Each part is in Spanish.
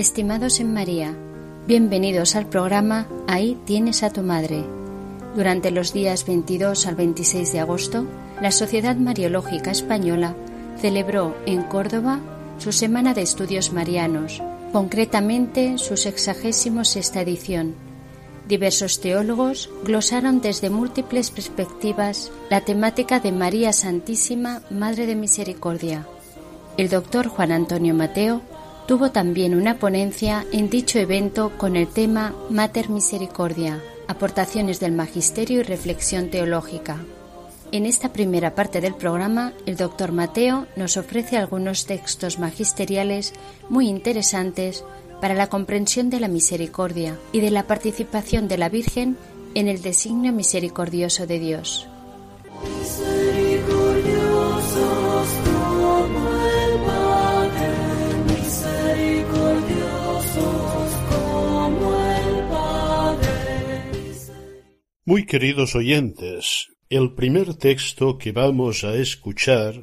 Estimados en María, bienvenidos al programa Ahí tienes a tu madre. Durante los días 22 al 26 de agosto, la Sociedad Mariológica Española celebró en Córdoba su Semana de Estudios Marianos, concretamente su sexagésimo sexta edición. Diversos teólogos glosaron desde múltiples perspectivas la temática de María Santísima, Madre de Misericordia. El doctor Juan Antonio Mateo tuvo también una ponencia en dicho evento con el tema Mater Misericordia, aportaciones del Magisterio y reflexión teológica. En esta primera parte del programa, el doctor Mateo nos ofrece algunos textos magisteriales muy interesantes para la comprensión de la misericordia y de la participación de la Virgen en el designio misericordioso de Dios. Muy queridos oyentes, el primer texto que vamos a escuchar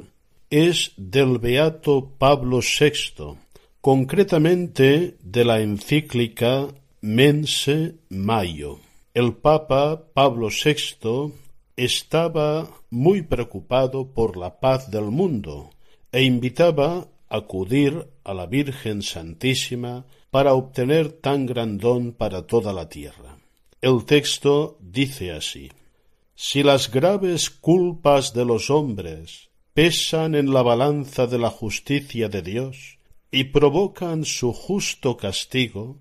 es del Beato Pablo VI, concretamente de la encíclica Mense Mayo. El Papa Pablo VI estaba muy preocupado por la paz del mundo e invitaba a acudir a la Virgen Santísima para obtener tan gran don para toda la tierra. El texto dice así Si las graves culpas de los hombres pesan en la balanza de la justicia de Dios y provocan su justo castigo,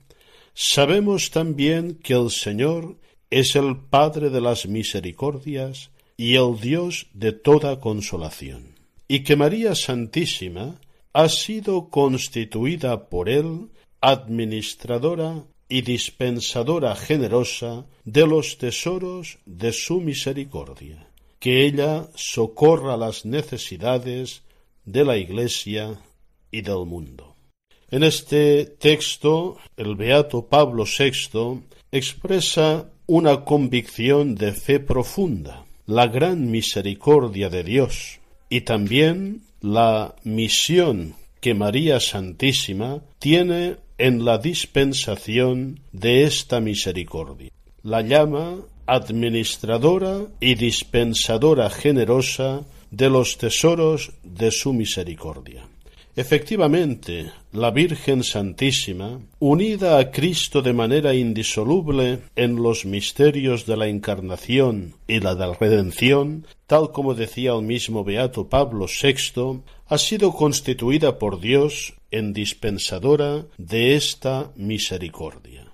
sabemos también que el Señor es el Padre de las misericordias y el Dios de toda consolación, y que María Santísima ha sido constituida por Él administradora y dispensadora generosa de los tesoros de su misericordia, que ella socorra las necesidades de la Iglesia y del mundo. En este texto, el beato Pablo VI expresa una convicción de fe profunda, la gran misericordia de Dios y también la misión que María Santísima tiene en la dispensación de esta misericordia. La llama administradora y dispensadora generosa de los tesoros de su misericordia. Efectivamente, la Virgen Santísima, unida a Cristo de manera indisoluble en los misterios de la Encarnación y la de la Redención, tal como decía el mismo Beato Pablo VI, ha sido constituida por Dios en dispensadora de esta misericordia.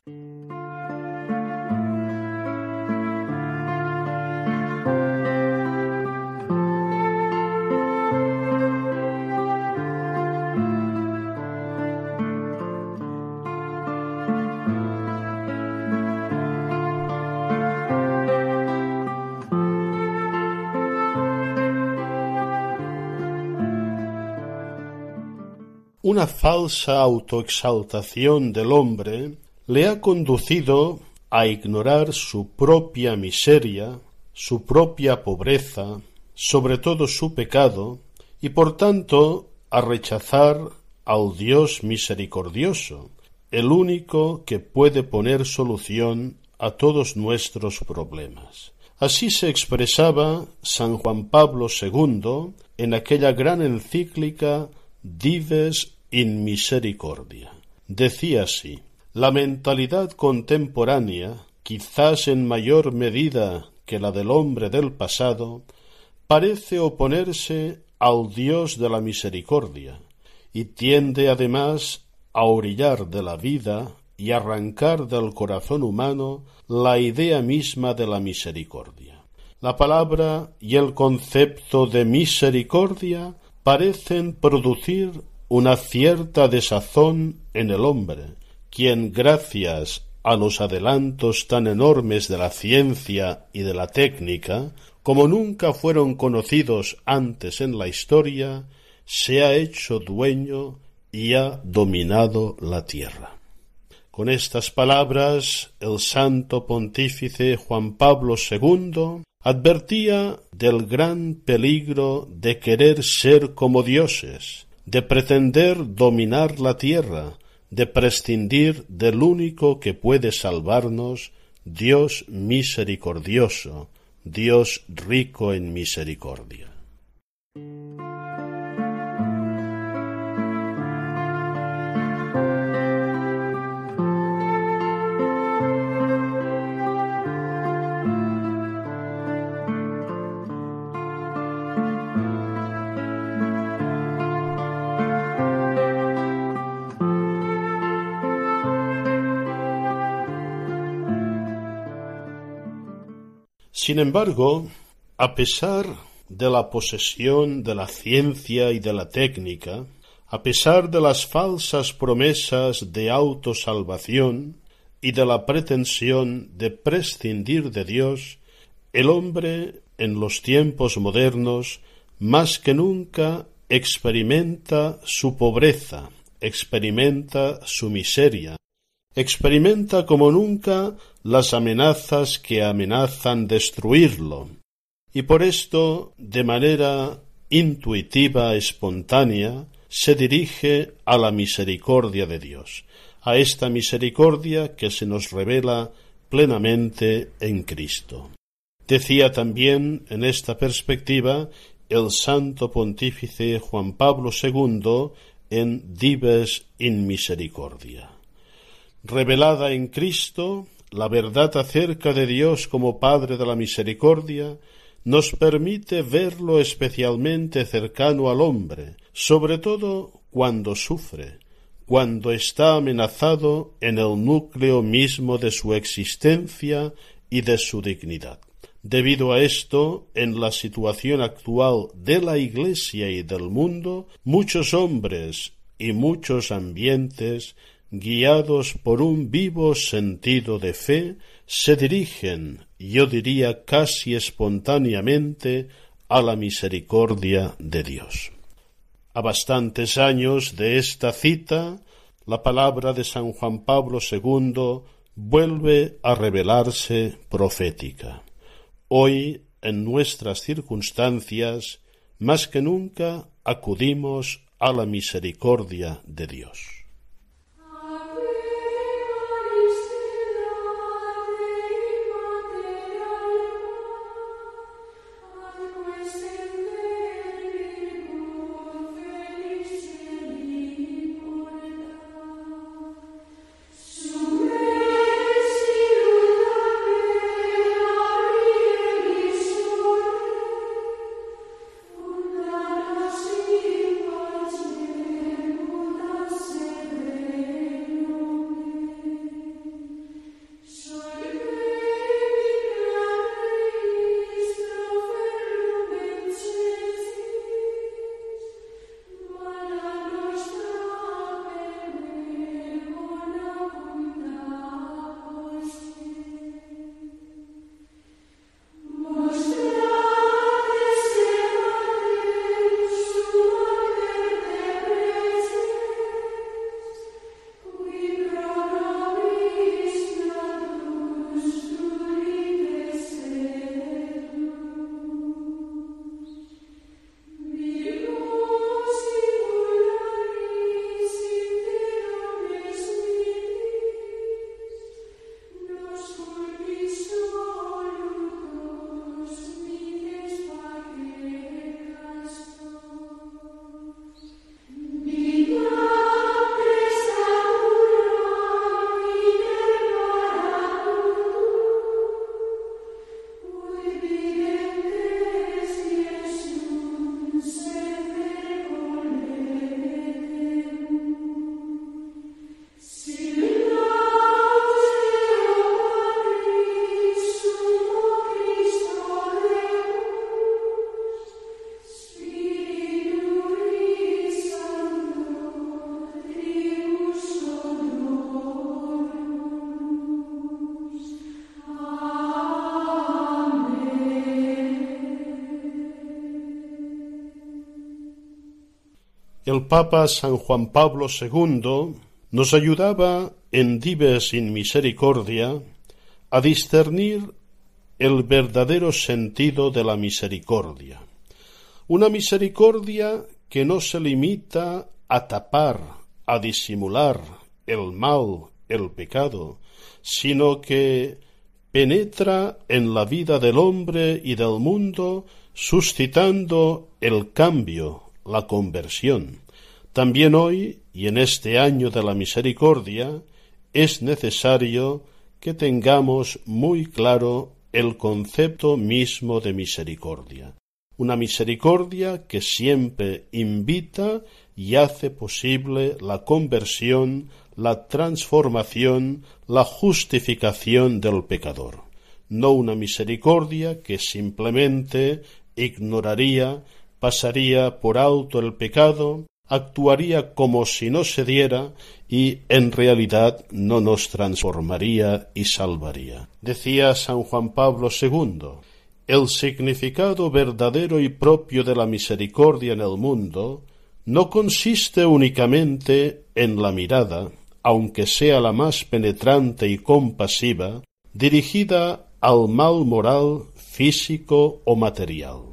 Falsa autoexaltación del hombre le ha conducido a ignorar su propia miseria, su propia pobreza, sobre todo su pecado, y por tanto a rechazar al Dios misericordioso, el único que puede poner solución a todos nuestros problemas. Así se expresaba San Juan Pablo II en aquella gran encíclica Dives in Misericordia. Decía así La mentalidad contemporánea, quizás en mayor medida que la del hombre del pasado, parece oponerse al Dios de la misericordia, y tiende además a orillar de la vida y arrancar del corazón humano la idea misma de la misericordia. La palabra y el concepto de misericordia parecen producir una cierta desazón en el hombre, quien gracias a los adelantos tan enormes de la ciencia y de la técnica, como nunca fueron conocidos antes en la historia, se ha hecho dueño y ha dominado la tierra. Con estas palabras, el santo pontífice Juan Pablo II advertía del gran peligro de querer ser como dioses, de pretender dominar la tierra, de prescindir del único que puede salvarnos, Dios misericordioso, Dios rico en misericordia. Sin embargo, a pesar de la posesión de la ciencia y de la técnica, a pesar de las falsas promesas de autosalvación y de la pretensión de prescindir de Dios, el hombre en los tiempos modernos más que nunca experimenta su pobreza, experimenta su miseria, experimenta como nunca las amenazas que amenazan destruirlo, y por esto, de manera intuitiva, espontánea, se dirige a la misericordia de Dios, a esta misericordia que se nos revela plenamente en Cristo. Decía también en esta perspectiva el santo pontífice Juan Pablo II en Dives in Misericordia revelada en Cristo, la verdad acerca de Dios como Padre de la Misericordia, nos permite verlo especialmente cercano al hombre, sobre todo cuando sufre, cuando está amenazado en el núcleo mismo de su existencia y de su dignidad. Debido a esto, en la situación actual de la Iglesia y del mundo, muchos hombres y muchos ambientes guiados por un vivo sentido de fe, se dirigen, yo diría casi espontáneamente, a la misericordia de Dios. A bastantes años de esta cita, la palabra de San Juan Pablo II vuelve a revelarse profética. Hoy, en nuestras circunstancias, más que nunca acudimos a la misericordia de Dios. El Papa San Juan Pablo II nos ayudaba en Dives in Misericordia a discernir el verdadero sentido de la misericordia. Una misericordia que no se limita a tapar, a disimular el mal, el pecado, sino que penetra en la vida del hombre y del mundo, suscitando el cambio, la conversión. También hoy, y en este año de la misericordia, es necesario que tengamos muy claro el concepto mismo de misericordia. Una misericordia que siempre invita y hace posible la conversión, la transformación, la justificación del pecador, no una misericordia que simplemente ignoraría, pasaría por alto el pecado, actuaría como si no se diera y en realidad no nos transformaría y salvaría. Decía San Juan Pablo II, el significado verdadero y propio de la misericordia en el mundo no consiste únicamente en la mirada, aunque sea la más penetrante y compasiva, dirigida al mal moral, físico o material.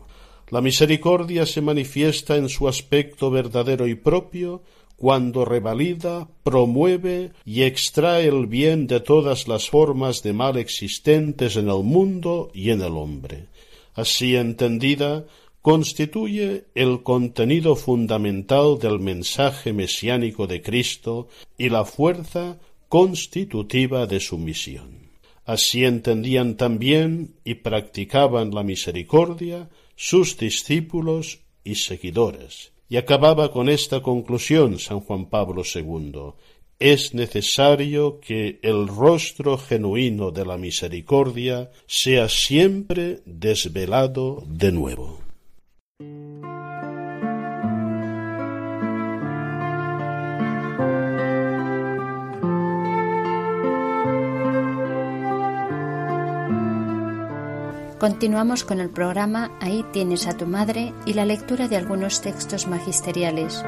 La misericordia se manifiesta en su aspecto verdadero y propio cuando revalida, promueve y extrae el bien de todas las formas de mal existentes en el mundo y en el hombre. Así entendida, constituye el contenido fundamental del mensaje mesiánico de Cristo y la fuerza constitutiva de su misión. Así entendían también y practicaban la misericordia sus discípulos y seguidores. Y acababa con esta conclusión San Juan Pablo II. Es necesario que el rostro genuino de la misericordia sea siempre desvelado de nuevo. Continuamos con el programa Ahí tienes a tu madre y la lectura de algunos textos magisteriales.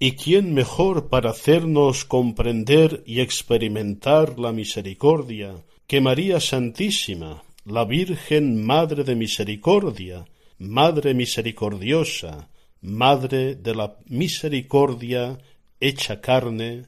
¿Y quién mejor para hacernos comprender y experimentar la misericordia que María Santísima, la Virgen Madre de Misericordia, Madre Misericordiosa, Madre de la Misericordia hecha carne,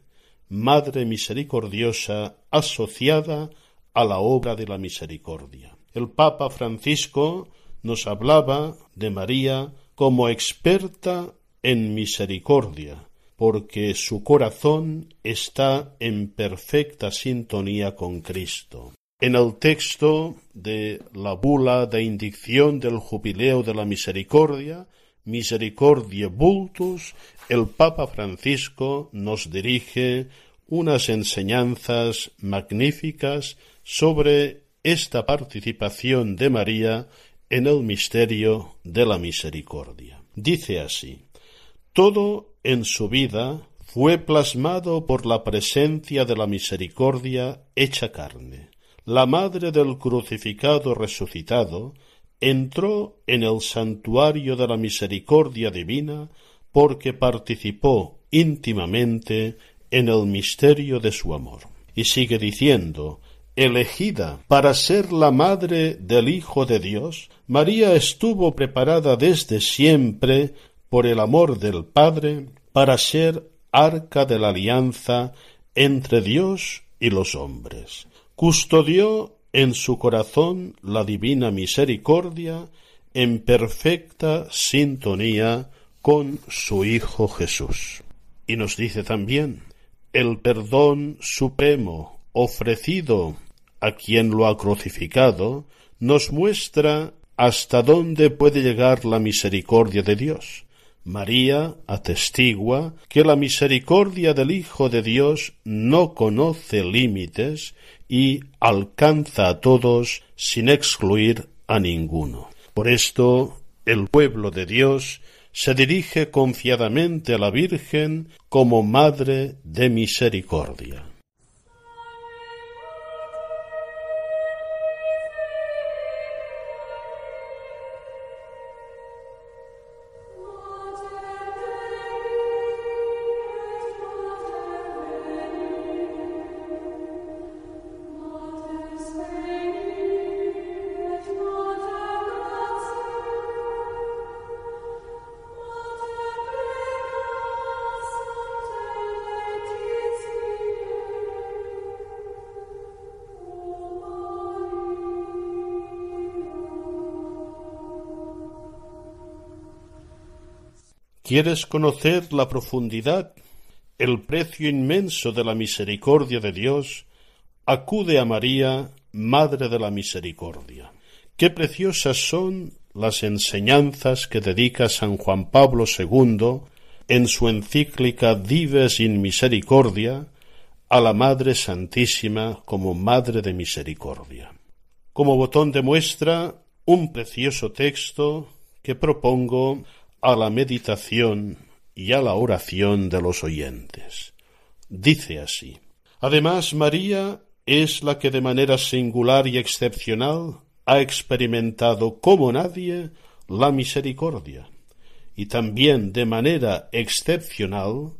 Madre misericordiosa, asociada a la obra de la misericordia. El Papa Francisco nos hablaba de María como experta en misericordia, porque su corazón está en perfecta sintonía con Cristo. En el texto de la bula de indicción del jubileo de la misericordia, Misericordia Bultus, el Papa Francisco nos dirige unas enseñanzas magníficas sobre esta participación de María en el misterio de la misericordia. Dice así, todo en su vida fue plasmado por la presencia de la misericordia hecha carne. La madre del crucificado resucitado entró en el santuario de la misericordia divina porque participó íntimamente en el misterio de su amor. Y sigue diciendo, elegida para ser la madre del Hijo de Dios, María estuvo preparada desde siempre por el amor del Padre para ser arca de la alianza entre Dios y los hombres. Custodió en su corazón la divina misericordia en perfecta sintonía con su Hijo Jesús. Y nos dice también el perdón supremo ofrecido a quien lo ha crucificado nos muestra hasta dónde puede llegar la misericordia de Dios. María atestigua que la misericordia del Hijo de Dios no conoce límites y alcanza a todos sin excluir a ninguno. Por esto, el pueblo de Dios se dirige confiadamente a la Virgen como Madre de Misericordia. ¿Quieres conocer la profundidad, el precio inmenso de la misericordia de Dios? Acude a María, Madre de la Misericordia. Qué preciosas son las enseñanzas que dedica San Juan Pablo II en su encíclica Dives in Misericordia a la Madre Santísima como Madre de Misericordia. Como botón de muestra, un precioso texto que propongo a la meditación y a la oración de los oyentes. Dice así. Además, María es la que de manera singular y excepcional ha experimentado como nadie la misericordia y también de manera excepcional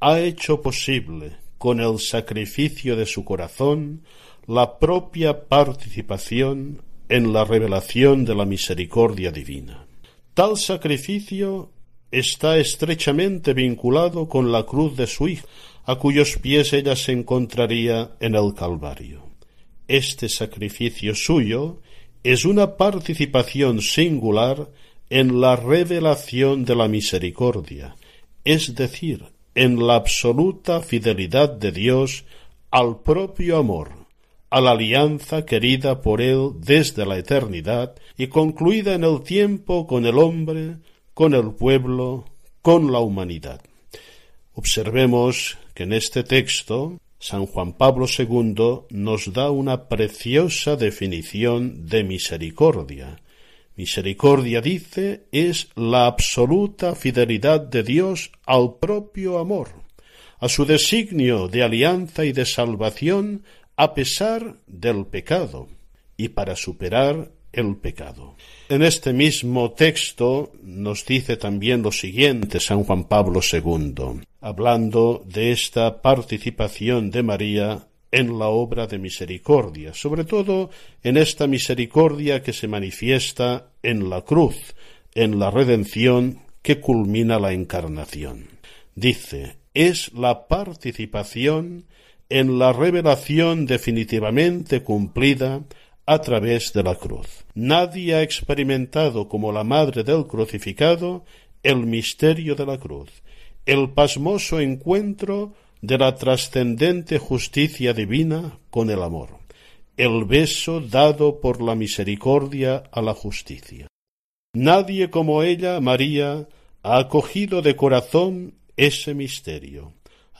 ha hecho posible con el sacrificio de su corazón la propia participación en la revelación de la misericordia divina. Tal sacrificio está estrechamente vinculado con la cruz de su Hijo, a cuyos pies ella se encontraría en el Calvario. Este sacrificio suyo es una participación singular en la revelación de la misericordia, es decir, en la absoluta fidelidad de Dios al propio amor, a la alianza querida por Él desde la eternidad y concluida en el tiempo con el hombre, con el pueblo, con la humanidad. Observemos que en este texto San Juan Pablo II nos da una preciosa definición de misericordia. Misericordia, dice, es la absoluta fidelidad de Dios al propio amor, a su designio de alianza y de salvación a pesar del pecado y para superar el pecado. En este mismo texto nos dice también lo siguiente San Juan Pablo II, hablando de esta participación de María en la obra de misericordia, sobre todo en esta misericordia que se manifiesta en la cruz, en la redención que culmina la encarnación. Dice, es la participación en la revelación definitivamente cumplida a través de la cruz. Nadie ha experimentado como la madre del crucificado el misterio de la cruz, el pasmoso encuentro de la trascendente justicia divina con el amor, el beso dado por la misericordia a la justicia. Nadie como ella, María, ha acogido de corazón ese misterio,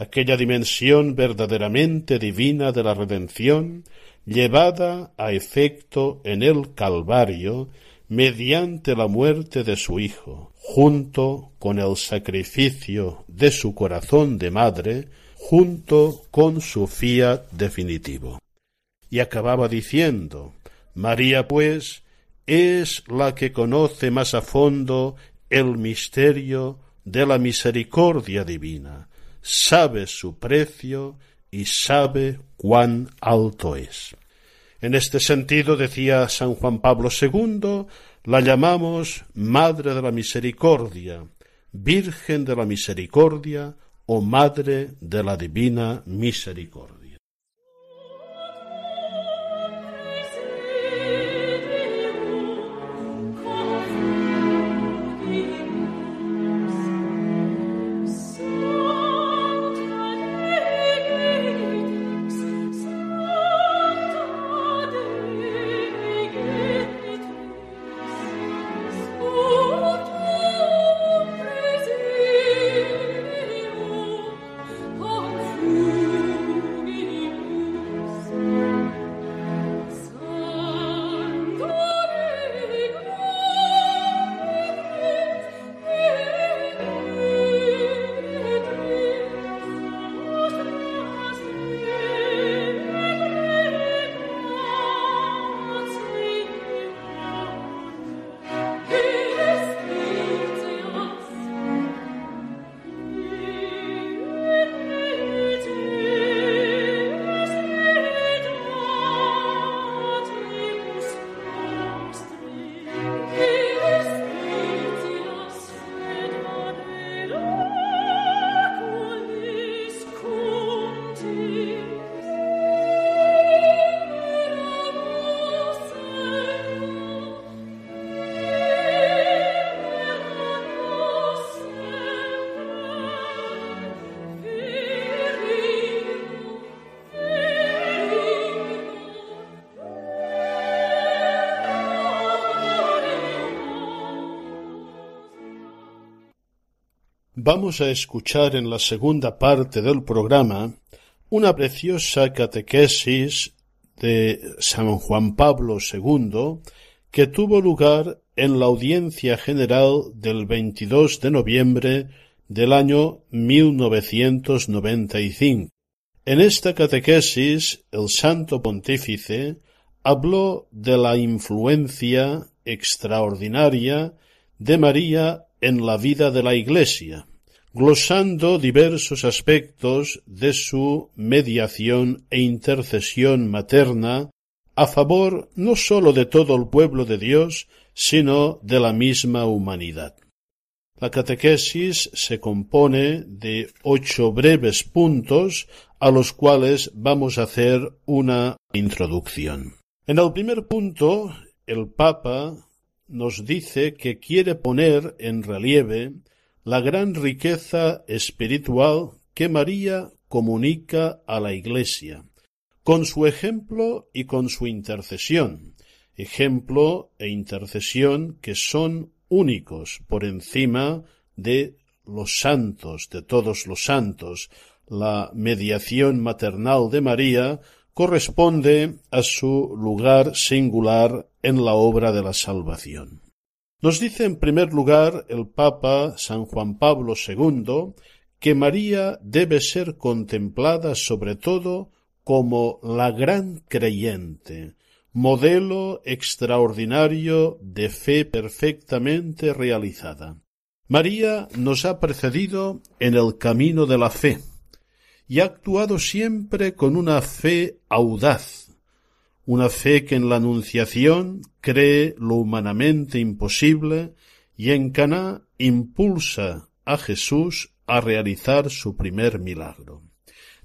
aquella dimensión verdaderamente divina de la redención, llevada a efecto en el Calvario mediante la muerte de su Hijo, junto con el sacrificio de su corazón de madre, junto con su fiat definitivo. Y acababa diciendo, María pues es la que conoce más a fondo el misterio de la misericordia divina, sabe su precio y sabe cuán alto es. En este sentido, decía San Juan Pablo II, la llamamos Madre de la Misericordia, Virgen de la Misericordia o Madre de la Divina Misericordia. Vamos a escuchar en la segunda parte del programa una preciosa catequesis de San Juan Pablo II que tuvo lugar en la audiencia general del 22 de noviembre del año 1995. En esta catequesis el Santo Pontífice habló de la influencia extraordinaria de María en la vida de la Iglesia, glosando diversos aspectos de su mediación e intercesión materna a favor no sólo de todo el pueblo de Dios, sino de la misma humanidad. La catequesis se compone de ocho breves puntos a los cuales vamos a hacer una introducción. En el primer punto, el Papa nos dice que quiere poner en relieve la gran riqueza espiritual que María comunica a la Iglesia, con su ejemplo y con su intercesión, ejemplo e intercesión que son únicos por encima de los santos, de todos los santos. La mediación maternal de María corresponde a su lugar singular en la obra de la salvación. Nos dice en primer lugar el Papa San Juan Pablo II que María debe ser contemplada sobre todo como la gran creyente, modelo extraordinario de fe perfectamente realizada. María nos ha precedido en el camino de la fe y ha actuado siempre con una fe audaz, una fe que en la Anunciación cree lo humanamente imposible y en Caná impulsa a Jesús a realizar su primer milagro.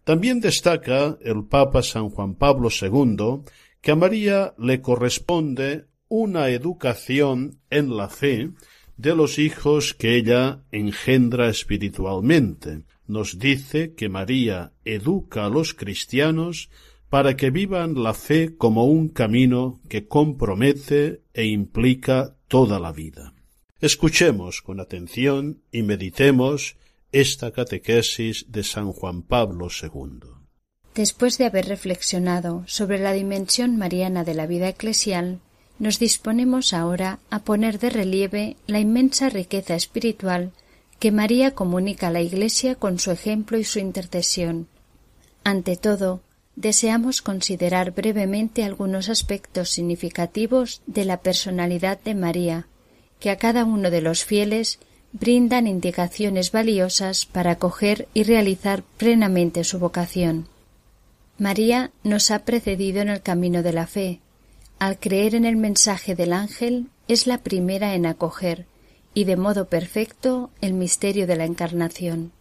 También destaca el Papa San Juan Pablo II que a María le corresponde una educación en la fe de los hijos que ella engendra espiritualmente. Nos dice que María educa a los cristianos para que vivan la fe como un camino que compromete e implica toda la vida. Escuchemos con atención y meditemos esta catequesis de San Juan Pablo II. Después de haber reflexionado sobre la dimensión mariana de la vida eclesial, nos disponemos ahora a poner de relieve la inmensa riqueza espiritual que María comunica a la Iglesia con su ejemplo y su intercesión. Ante todo, deseamos considerar brevemente algunos aspectos significativos de la personalidad de María, que a cada uno de los fieles brindan indicaciones valiosas para acoger y realizar plenamente su vocación. María nos ha precedido en el camino de la fe. Al creer en el mensaje del ángel, es la primera en acoger, y de modo perfecto, el misterio de la Encarnación.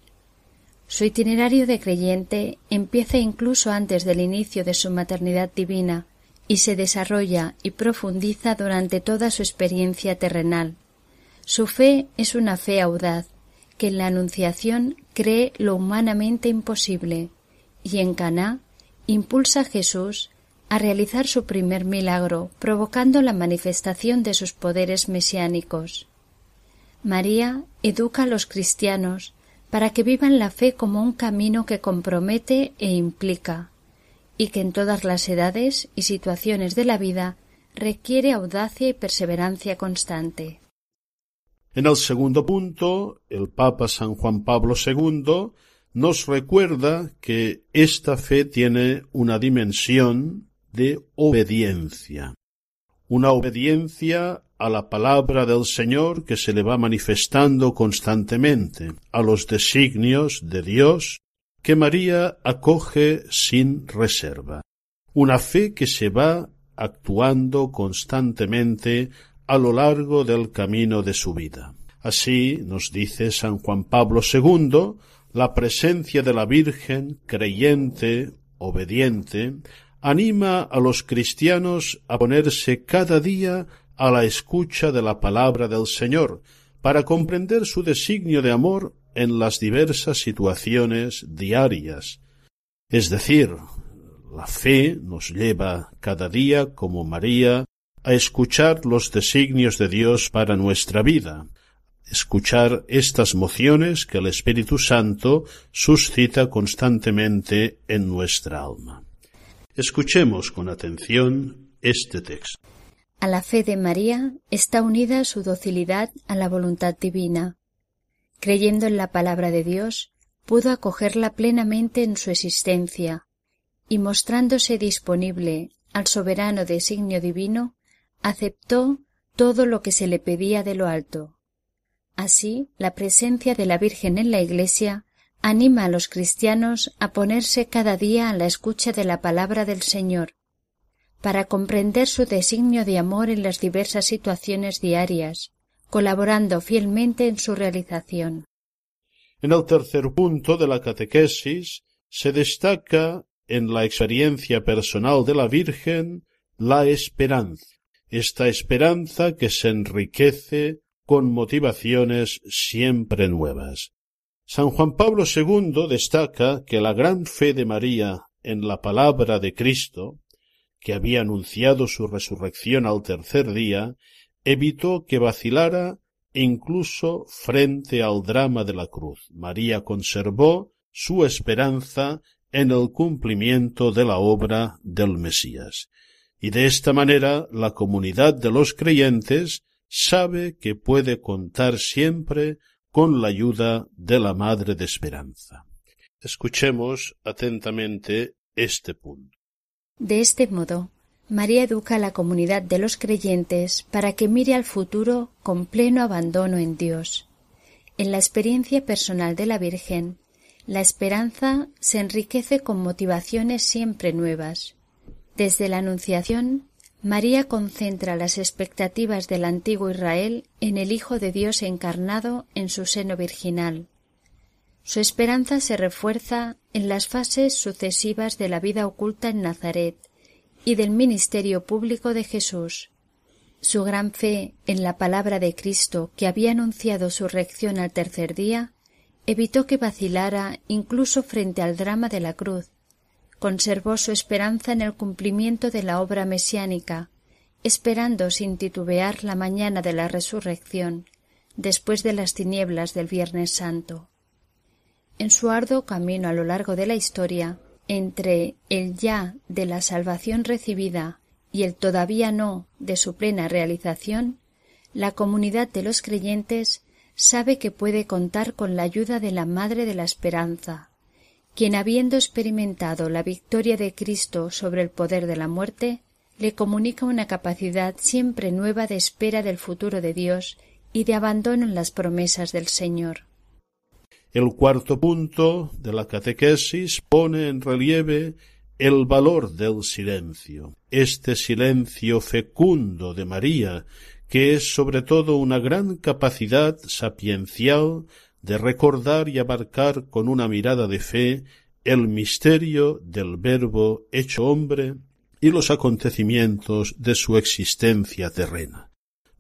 Su itinerario de creyente empieza incluso antes del inicio de su maternidad divina y se desarrolla y profundiza durante toda su experiencia terrenal, su fe es una fe audaz, que en la Anunciación cree lo humanamente imposible, y en Caná impulsa a Jesús a realizar su primer milagro, provocando la manifestación de sus poderes mesiánicos. María educa a los cristianos para que vivan la fe como un camino que compromete e implica, y que en todas las edades y situaciones de la vida requiere audacia y perseverancia constante. En el segundo punto, el Papa San Juan Pablo II nos recuerda que esta fe tiene una dimensión de obediencia, una obediencia a la palabra del Señor que se le va manifestando constantemente, a los designios de Dios que María acoge sin reserva, una fe que se va actuando constantemente a lo largo del camino de su vida. Así nos dice San Juan Pablo II, la presencia de la Virgen, creyente, obediente, anima a los cristianos a ponerse cada día a la escucha de la palabra del Señor, para comprender su designio de amor en las diversas situaciones diarias. Es decir, la fe nos lleva cada día, como María, a escuchar los designios de Dios para nuestra vida, escuchar estas mociones que el Espíritu Santo suscita constantemente en nuestra alma. Escuchemos con atención este texto. A la fe de María está unida su docilidad a la voluntad divina. Creyendo en la palabra de Dios, pudo acogerla plenamente en su existencia, y mostrándose disponible al soberano designio divino, aceptó todo lo que se le pedía de lo alto. Así, la presencia de la Virgen en la Iglesia anima a los cristianos a ponerse cada día a la escucha de la palabra del Señor, para comprender su designio de amor en las diversas situaciones diarias, colaborando fielmente en su realización. En el tercer punto de la catequesis se destaca en la experiencia personal de la Virgen la esperanza, esta esperanza que se enriquece con motivaciones siempre nuevas. San Juan Pablo II destaca que la gran fe de María en la palabra de Cristo, que había anunciado su resurrección al tercer día, evitó que vacilara incluso frente al drama de la cruz. María conservó su esperanza en el cumplimiento de la obra del Mesías. Y de esta manera la comunidad de los creyentes sabe que puede contar siempre con la ayuda de la Madre de Esperanza. Escuchemos atentamente este punto. De este modo, María educa a la comunidad de los creyentes para que mire al futuro con pleno abandono en Dios. En la experiencia personal de la Virgen, la esperanza se enriquece con motivaciones siempre nuevas. Desde la Anunciación, María concentra las expectativas del antiguo Israel en el Hijo de Dios encarnado en su seno virginal. Su esperanza se refuerza en las fases sucesivas de la vida oculta en Nazaret, y del ministerio público de Jesús. Su gran fe en la palabra de Cristo que había anunciado su reacción al tercer día evitó que vacilara incluso frente al drama de la cruz. Conservó su esperanza en el cumplimiento de la obra mesiánica, esperando sin titubear la mañana de la resurrección, después de las tinieblas del Viernes Santo. En su arduo camino a lo largo de la historia, entre el ya de la salvación recibida y el todavía no de su plena realización, la comunidad de los creyentes sabe que puede contar con la ayuda de la Madre de la Esperanza, quien habiendo experimentado la victoria de Cristo sobre el poder de la muerte, le comunica una capacidad siempre nueva de espera del futuro de Dios y de abandono en las promesas del Señor. El cuarto punto de la catequesis pone en relieve el valor del silencio, este silencio fecundo de María, que es sobre todo una gran capacidad sapiencial de recordar y abarcar con una mirada de fe el misterio del Verbo hecho hombre y los acontecimientos de su existencia terrena.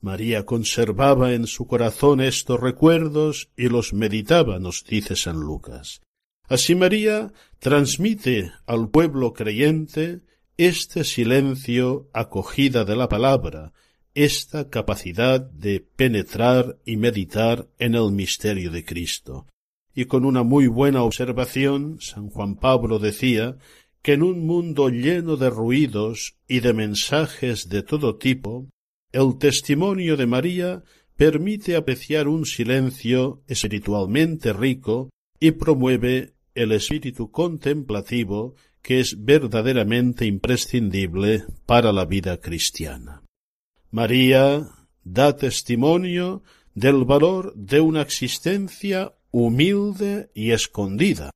María conservaba en su corazón estos recuerdos y los meditaba, nos dice San Lucas. Así María transmite al pueblo creyente este silencio acogida de la palabra, esta capacidad de penetrar y meditar en el misterio de Cristo. Y con una muy buena observación, San Juan Pablo decía que en un mundo lleno de ruidos y de mensajes de todo tipo, el testimonio de María permite apreciar un silencio espiritualmente rico y promueve el espíritu contemplativo que es verdaderamente imprescindible para la vida cristiana. María da testimonio del valor de una existencia humilde y escondida.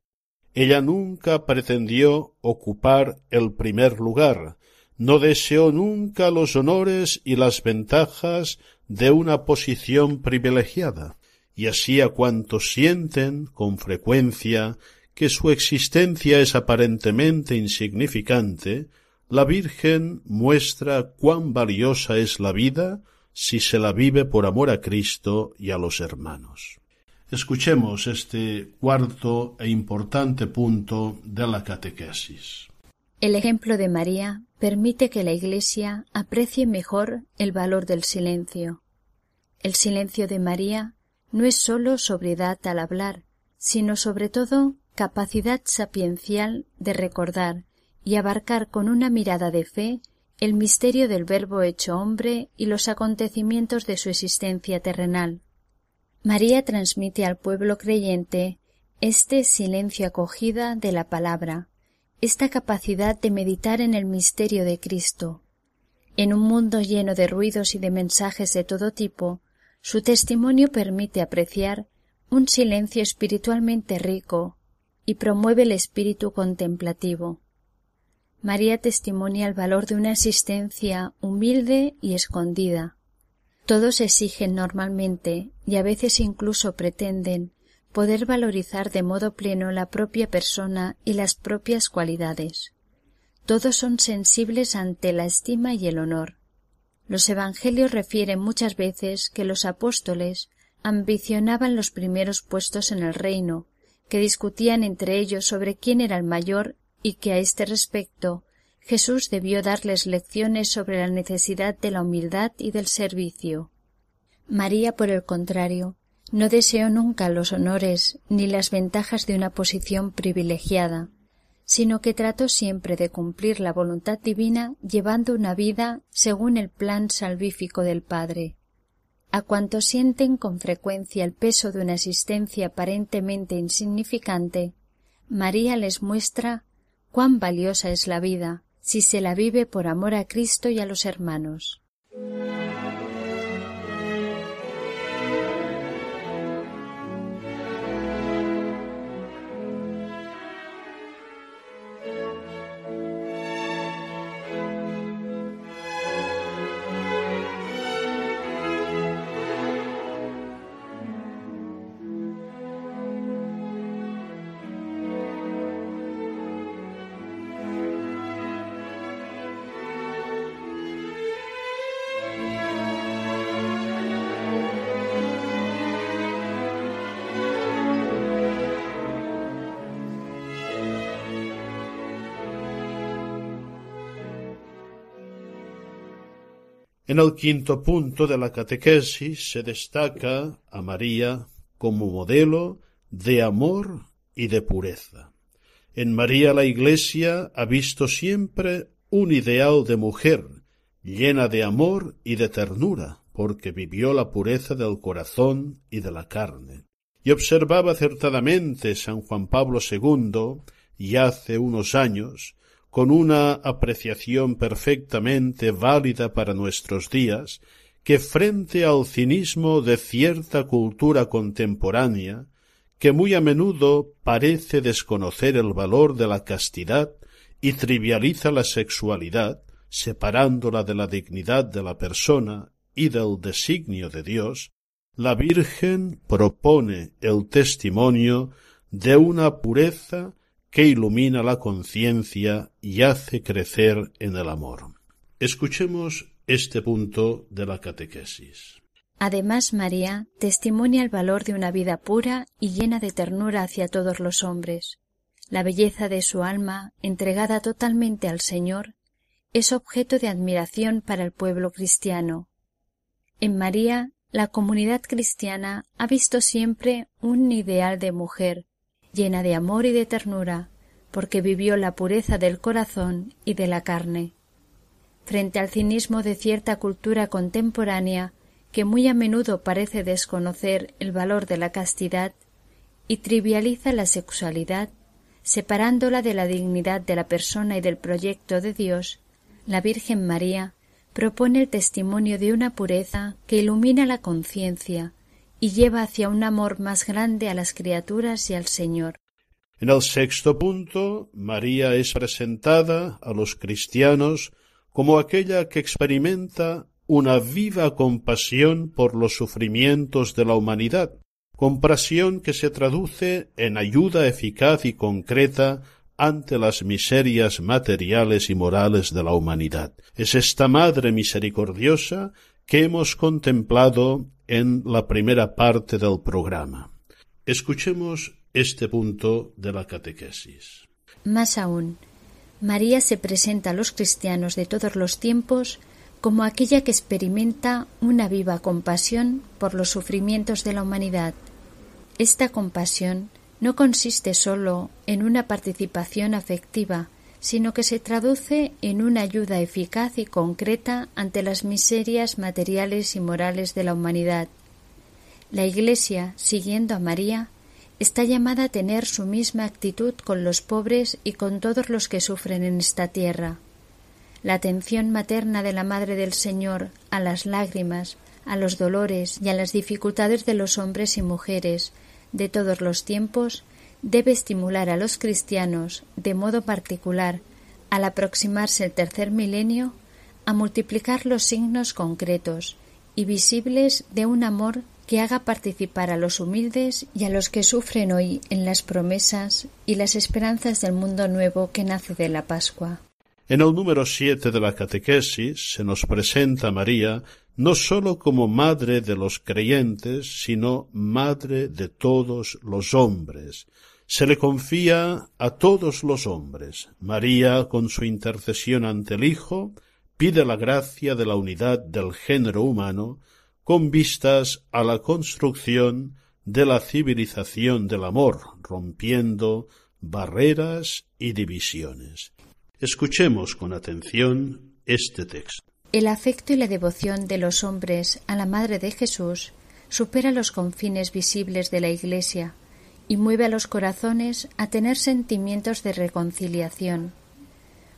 Ella nunca pretendió ocupar el primer lugar, no deseó nunca los honores y las ventajas de una posición privilegiada, y así a cuantos sienten con frecuencia que su existencia es aparentemente insignificante, la Virgen muestra cuán valiosa es la vida si se la vive por amor a Cristo y a los hermanos. Escuchemos este cuarto e importante punto de la catequesis. El ejemplo de María permite que la Iglesia aprecie mejor el valor del silencio. El silencio de María no es sólo sobriedad al hablar, sino sobre todo capacidad sapiencial de recordar y abarcar con una mirada de fe el misterio del Verbo hecho hombre y los acontecimientos de su existencia terrenal. María transmite al pueblo creyente este silencio acogida de la palabra, esta capacidad de meditar en el misterio de Cristo. En un mundo lleno de ruidos y de mensajes de todo tipo, su testimonio permite apreciar un silencio espiritualmente rico y promueve el espíritu contemplativo. María testimonia el valor de una existencia humilde y escondida. Todos exigen normalmente, y a veces incluso pretenden, poder valorizar de modo pleno la propia persona y las propias cualidades. Todos son sensibles ante la estima y el honor. Los evangelios refieren muchas veces que los apóstoles ambicionaban los primeros puestos en el reino, que discutían entre ellos sobre quién era el mayor y que a este respecto Jesús debió darles lecciones sobre la necesidad de la humildad y del servicio. María, por el contrario, no deseó nunca los honores ni las ventajas de una posición privilegiada, sino que trató siempre de cumplir la voluntad divina llevando una vida según el plan salvífico del Padre. A cuantos sienten con frecuencia el peso de una existencia aparentemente insignificante, María les muestra cuán valiosa es la vida si se la vive por amor a Cristo y a los hermanos. En el quinto punto de la catequesis se destaca a María como modelo de amor y de pureza. En María la Iglesia ha visto siempre un ideal de mujer, llena de amor y de ternura, porque vivió la pureza del corazón y de la carne. Y observaba acertadamente San Juan Pablo II, y hace unos años, con una apreciación perfectamente válida para nuestros días, que frente al cinismo de cierta cultura contemporánea, que muy a menudo parece desconocer el valor de la castidad y trivializa la sexualidad, separándola de la dignidad de la persona y del designio de Dios, la Virgen propone el testimonio de una pureza que ilumina la conciencia y hace crecer en el amor. Escuchemos este punto de la catequesis. Además, María testimonia el valor de una vida pura y llena de ternura hacia todos los hombres. La belleza de su alma, entregada totalmente al Señor, es objeto de admiración para el pueblo cristiano. En María, la comunidad cristiana ha visto siempre un ideal de mujer, llena de amor y de ternura, porque vivió la pureza del corazón y de la carne. Frente al cinismo de cierta cultura contemporánea, que muy a menudo parece desconocer el valor de la castidad y trivializa la sexualidad, separándola de la dignidad de la persona y del proyecto de Dios, la Virgen María propone el testimonio de una pureza que ilumina la conciencia, y lleva hacia un amor más grande a las criaturas y al Señor. En el sexto punto, María es presentada a los cristianos como aquella que experimenta una viva compasión por los sufrimientos de la humanidad, compasión que se traduce en ayuda eficaz y concreta ante las miserias materiales y morales de la humanidad. Es esta Madre misericordiosa que hemos contemplado en la primera parte del programa. Escuchemos este punto de la catequesis. Más aún, María se presenta a los cristianos de todos los tiempos como aquella que experimenta una viva compasión por los sufrimientos de la humanidad. Esta compasión no consiste sólo en una participación afectiva, sino que se traduce en una ayuda eficaz y concreta ante las miserias materiales y morales de la humanidad. La Iglesia, siguiendo a María, está llamada a tener su misma actitud con los pobres y con todos los que sufren en esta tierra. La atención materna de la Madre del Señor a las lágrimas, a los dolores y a las dificultades de los hombres y mujeres de todos los tiempos debe estimular a los cristianos, de modo particular, al aproximarse el tercer milenio, a multiplicar los signos concretos y visibles de un amor que haga participar a los humildes y a los que sufren hoy en las promesas y las esperanzas del mundo nuevo que nace de la Pascua. En el número siete de la catequesis se nos presenta a María no sólo como madre de los creyentes, sino madre de todos los hombres. Se le confía a todos los hombres. María, con su intercesión ante el Hijo, pide la gracia de la unidad del género humano con vistas a la construcción de la civilización del amor, rompiendo barreras y divisiones. Escuchemos con atención este texto. El afecto y la devoción de los hombres a la Madre de Jesús supera los confines visibles de la Iglesia y mueve a los corazones a tener sentimientos de reconciliación.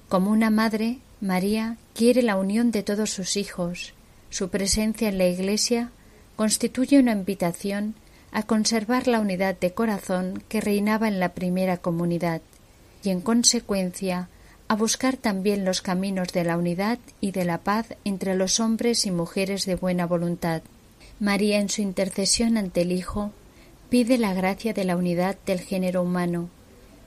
Como una madre, María quiere la unión de todos sus hijos. Su presencia en la Iglesia constituye una invitación a conservar la unidad de corazón que reinaba en la primera comunidad y, en consecuencia, a buscar también los caminos de la unidad y de la paz entre los hombres y mujeres de buena voluntad. María, en su intercesión ante el Hijo, pide la gracia de la unidad del género humano,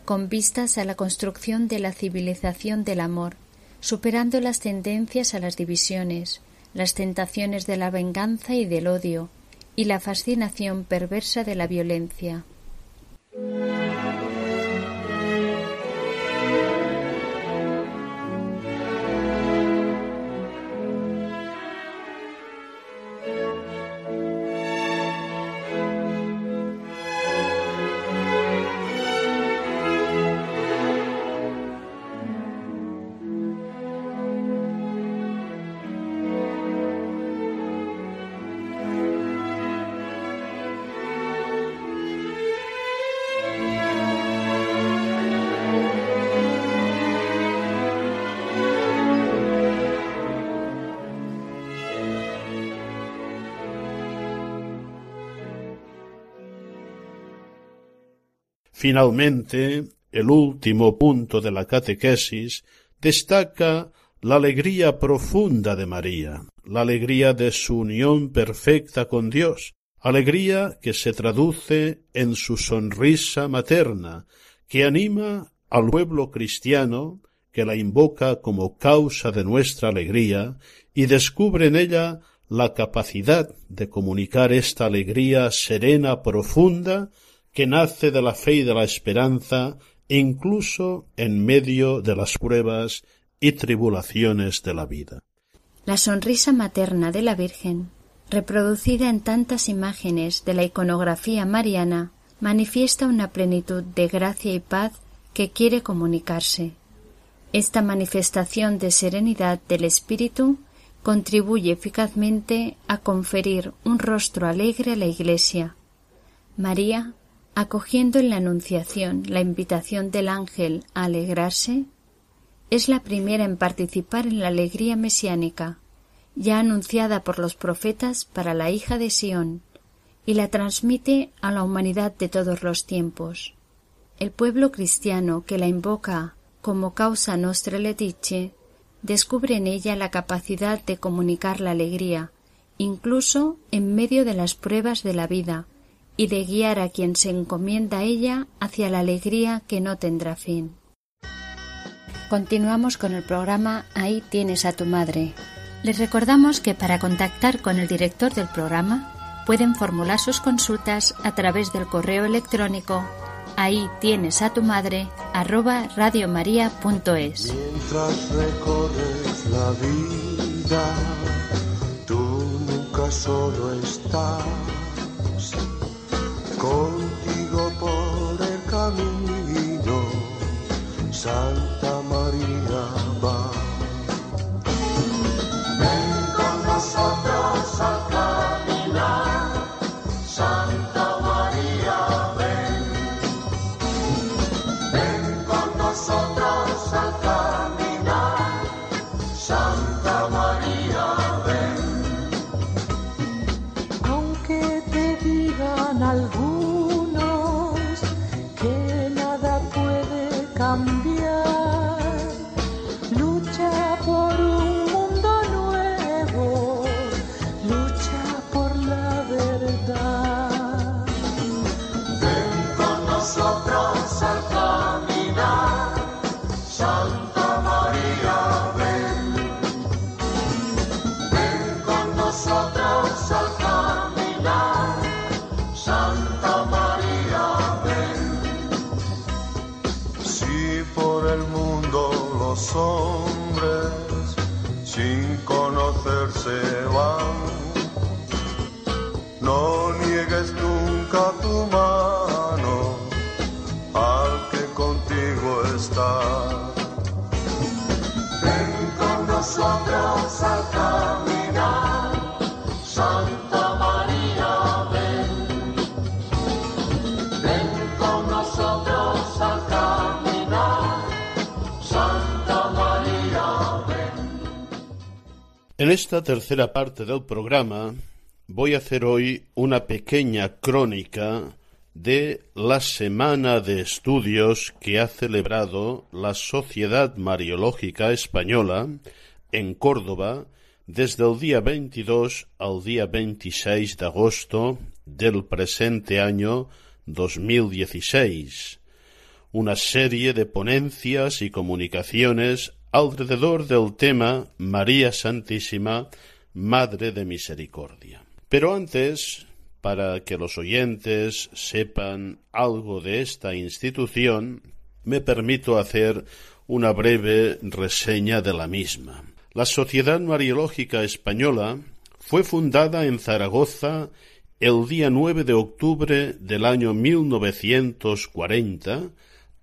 con vistas a la construcción de la civilización del amor, superando las tendencias a las divisiones, las tentaciones de la venganza y del odio, y la fascinación perversa de la violencia. Finalmente, el último punto de la catequesis destaca la alegría profunda de María, la alegría de su unión perfecta con Dios, alegría que se traduce en su sonrisa materna, que anima al pueblo cristiano, que la invoca como causa de nuestra alegría y descubre en ella la capacidad de comunicar esta alegría serena profunda que nace de la fe y de la esperanza incluso en medio de las pruebas y tribulaciones de la vida. La sonrisa materna de la Virgen, reproducida en tantas imágenes de la iconografía mariana, manifiesta una plenitud de gracia y paz que quiere comunicarse. Esta manifestación de serenidad del espíritu contribuye eficazmente a conferir un rostro alegre a la Iglesia. María acogiendo en la Anunciación la invitación del ángel a alegrarse, es la primera en participar en la alegría mesiánica, ya anunciada por los profetas para la hija de Sión, y la transmite a la humanidad de todos los tiempos. El pueblo cristiano que la invoca como causa nostra letice descubre en ella la capacidad de comunicar la alegría, incluso en medio de las pruebas de la vida, y de guiar a quien se encomienda a ella hacia la alegría que no tendrá fin. Continuamos con el programa Ahí tienes a tu madre. Les recordamos que para contactar con el director del programa pueden formular sus consultas a través del correo electrónico ahí tienes a tu madre radiomaria.es. Mientras recorres la vida, tú nunca solo estás. Contigo por el camino, Santa María va. Ven con nosotros esta tercera parte del programa voy a hacer hoy una pequeña crónica de la semana de estudios que ha celebrado la Sociedad Mariológica Española en Córdoba desde el día 22 al día 26 de agosto del presente año 2016 una serie de ponencias y comunicaciones alrededor del tema María Santísima, Madre de Misericordia. Pero antes, para que los oyentes sepan algo de esta institución, me permito hacer una breve reseña de la misma. La Sociedad Mariológica Española fue fundada en Zaragoza el día 9 de octubre del año 1940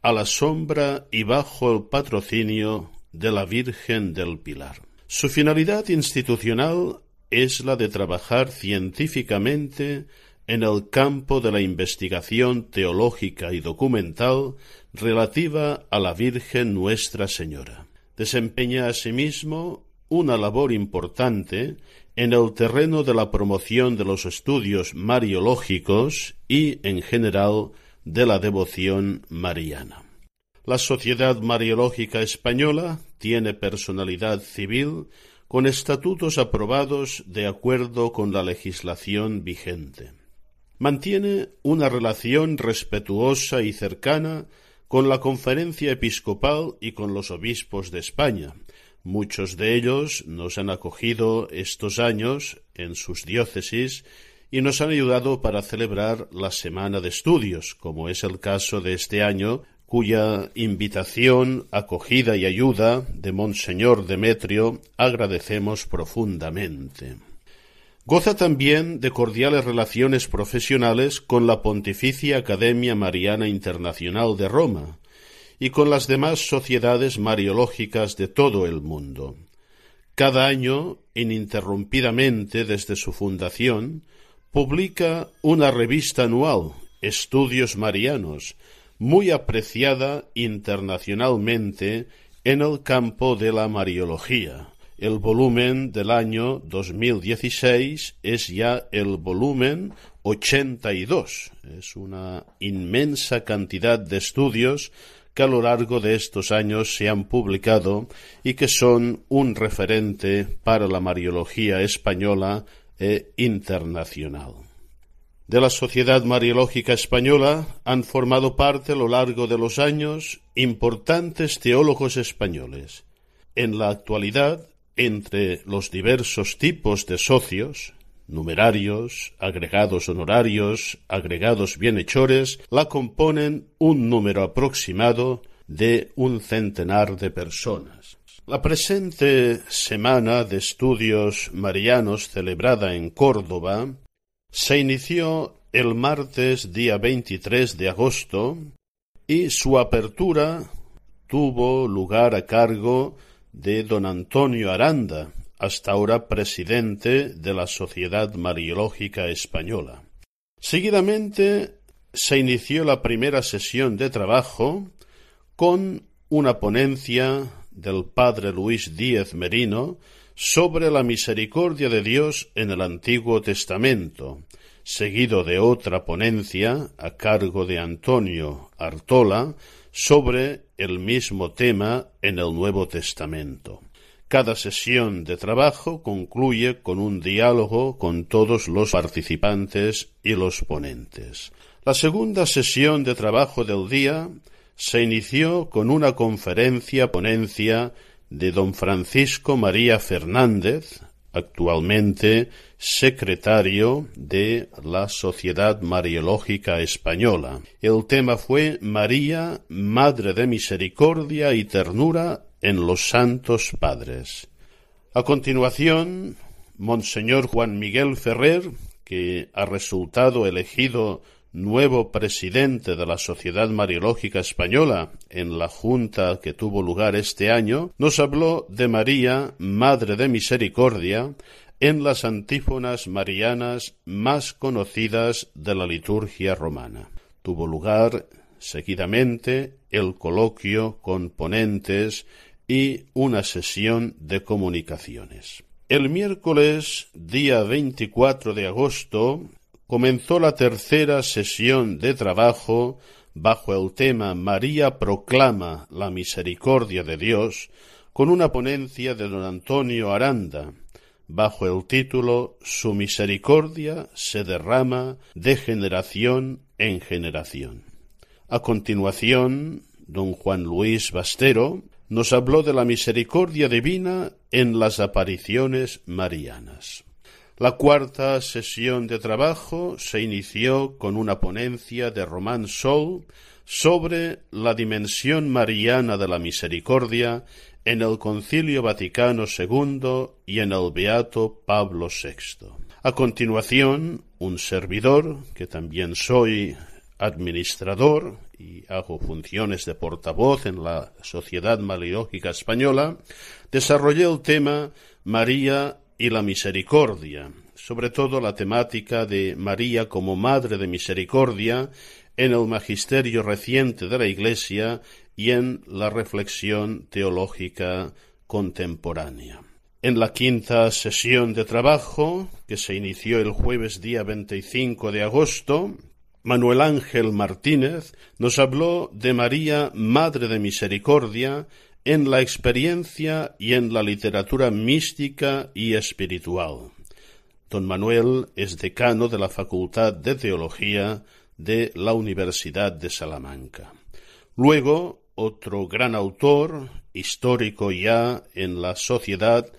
a la sombra y bajo el patrocinio de la Virgen del Pilar. Su finalidad institucional es la de trabajar científicamente en el campo de la investigación teológica y documental relativa a la Virgen Nuestra Señora. Desempeña asimismo una labor importante en el terreno de la promoción de los estudios mariológicos y, en general, de la devoción mariana. La Sociedad Mariológica Española tiene personalidad civil con estatutos aprobados de acuerdo con la legislación vigente. Mantiene una relación respetuosa y cercana con la Conferencia Episcopal y con los obispos de España. Muchos de ellos nos han acogido estos años en sus diócesis y nos han ayudado para celebrar la Semana de Estudios, como es el caso de este año, cuya invitación, acogida y ayuda de Monseñor Demetrio agradecemos profundamente. Goza también de cordiales relaciones profesionales con la Pontificia Academia Mariana Internacional de Roma y con las demás sociedades mariológicas de todo el mundo. Cada año, ininterrumpidamente desde su fundación, publica una revista anual, Estudios Marianos, muy apreciada internacionalmente en el campo de la Mariología. El volumen del año 2016 es ya el volumen 82. Es una inmensa cantidad de estudios que a lo largo de estos años se han publicado y que son un referente para la Mariología española e internacional. De la Sociedad Mariológica Española han formado parte a lo largo de los años importantes teólogos españoles. En la actualidad, entre los diversos tipos de socios, numerarios, agregados honorarios, agregados bienhechores, la componen un número aproximado de un centenar de personas. La presente semana de estudios marianos celebrada en Córdoba se inició el martes día 23 de agosto y su apertura tuvo lugar a cargo de don Antonio Aranda, hasta ahora presidente de la Sociedad Mariológica Española. Seguidamente se inició la primera sesión de trabajo con una ponencia del padre Luis Díez Merino sobre la misericordia de Dios en el Antiguo Testamento, seguido de otra ponencia a cargo de Antonio Artola sobre el mismo tema en el Nuevo Testamento. Cada sesión de trabajo concluye con un diálogo con todos los participantes y los ponentes. La segunda sesión de trabajo del día se inició con una conferencia ponencia de don Francisco María Fernández, actualmente secretario de la Sociedad Mariológica Española. El tema fue María, Madre de Misericordia y Ternura en los Santos Padres. A continuación, Monseñor Juan Miguel Ferrer, que ha resultado elegido nuevo presidente de la Sociedad Mariológica Española en la junta que tuvo lugar este año, nos habló de María, Madre de Misericordia, en las antífonas marianas más conocidas de la liturgia romana. Tuvo lugar seguidamente el coloquio con ponentes y una sesión de comunicaciones. El miércoles, día 24 de agosto, comenzó la tercera sesión de trabajo bajo el tema María proclama la misericordia de Dios, con una ponencia de don Antonio Aranda, bajo el título Su misericordia se derrama de generación en generación. A continuación, don Juan Luis Bastero nos habló de la misericordia divina en las apariciones marianas. La cuarta sesión de trabajo se inició con una ponencia de Román Sol sobre la dimensión mariana de la misericordia en el Concilio Vaticano II y en el Beato Pablo VI. A continuación, un servidor, que también soy administrador y hago funciones de portavoz en la Sociedad Mariológica Española, desarrollé el tema María y la Misericordia, sobre todo la temática de María como Madre de Misericordia en el magisterio reciente de la Iglesia y en la reflexión teológica contemporánea. En la quinta sesión de trabajo, que se inició el jueves día 25 de agosto, Manuel Ángel Martínez nos habló de María, Madre de Misericordia, en la experiencia y en la literatura mística y espiritual. Don Manuel es decano de la Facultad de Teología de la Universidad de Salamanca. Luego, otro gran autor, histórico ya en la sociedad,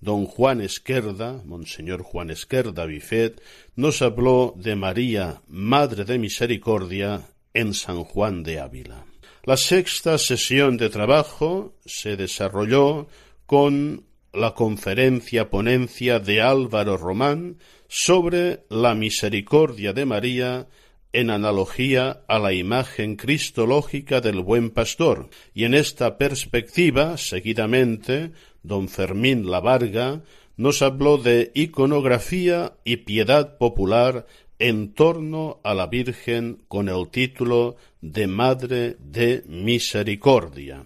don Juan Esquerda, Monseñor Juan Esquerda Bifet, nos habló de María, Madre de Misericordia, en San Juan de Ávila. La sexta sesión de trabajo se desarrolló con la conferencia ponencia de Álvaro Román sobre la misericordia de María en analogía a la imagen cristológica del buen pastor, y en esta perspectiva, seguidamente, don Fermín Lavarga nos habló de iconografía y piedad popular en torno a la Virgen con el título de Madre de Misericordia.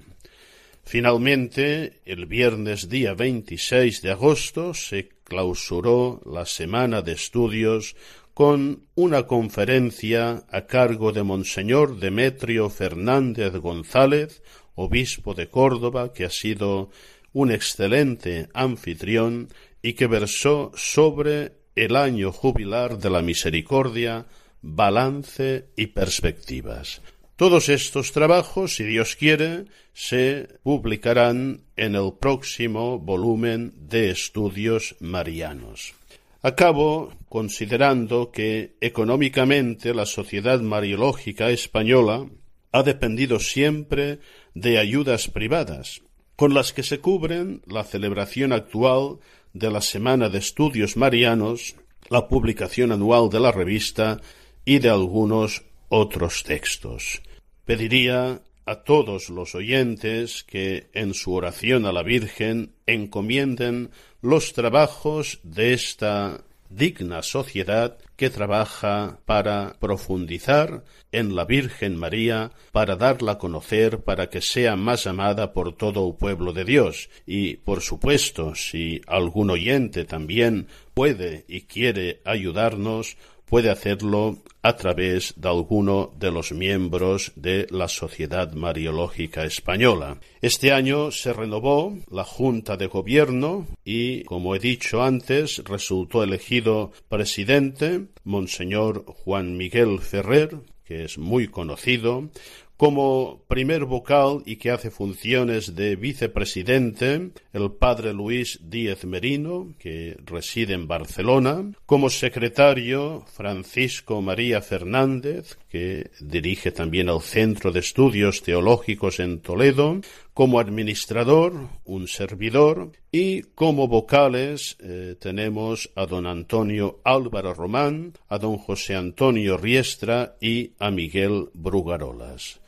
Finalmente, el viernes día 26 de agosto se clausuró la semana de estudios con una conferencia a cargo de Monseñor Demetrio Fernández González, obispo de Córdoba, que ha sido un excelente anfitrión y que versó sobre el año jubilar de la misericordia, balance y perspectivas. Todos estos trabajos, si Dios quiere, se publicarán en el próximo volumen de estudios marianos. Acabo considerando que económicamente la sociedad mariológica española ha dependido siempre de ayudas privadas, con las que se cubren la celebración actual de la Semana de Estudios Marianos, la publicación anual de la revista y de algunos otros textos. Pediría a todos los oyentes que en su oración a la Virgen encomienden los trabajos de esta digna sociedad que trabaja para profundizar en la Virgen María, para darla a conocer, para que sea más amada por todo el pueblo de Dios. Y, por supuesto, si algún oyente también puede y quiere ayudarnos, puede hacerlo a través de alguno de los miembros de la Sociedad Mariológica Española. Este año se renovó la Junta de Gobierno y, como he dicho antes, resultó elegido presidente Monseñor Juan Miguel Ferrer, que es muy conocido, como primer vocal y que hace funciones de vicepresidente el padre Luis Díez Merino, que reside en Barcelona, como secretario Francisco María Fernández, que dirige también el Centro de Estudios Teológicos en Toledo, como administrador, un servidor, y como vocales eh, tenemos a don Antonio Álvaro Román, a don José Antonio Riestra y a Miguel Brugarolas.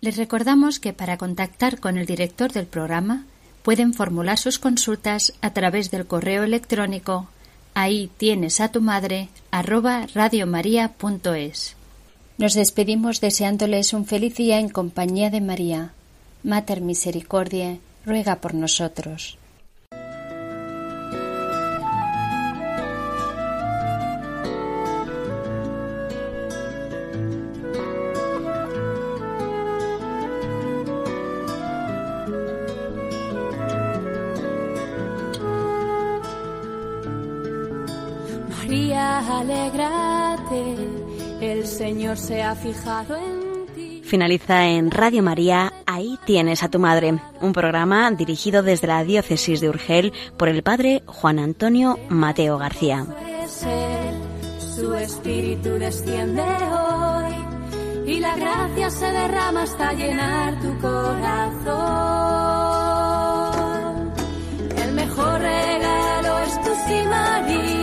Les recordamos que para contactar con el director del programa pueden formular sus consultas a través del correo electrónico ahí tienes a tu madre arroba radiomaria.es. Nos despedimos deseándoles un feliz día en compañía de María. Mater Misericordiae, ruega por nosotros. María, alégrate, el Señor se ha fijado en ti. Finaliza en Radio María, Ahí tienes a tu madre, un programa dirigido desde la diócesis de Urgel por el padre Juan Antonio Mateo García. Su espíritu desciende hoy y la gracia se derrama hasta llenar tu corazón. El mejor regalo es tu sí, María.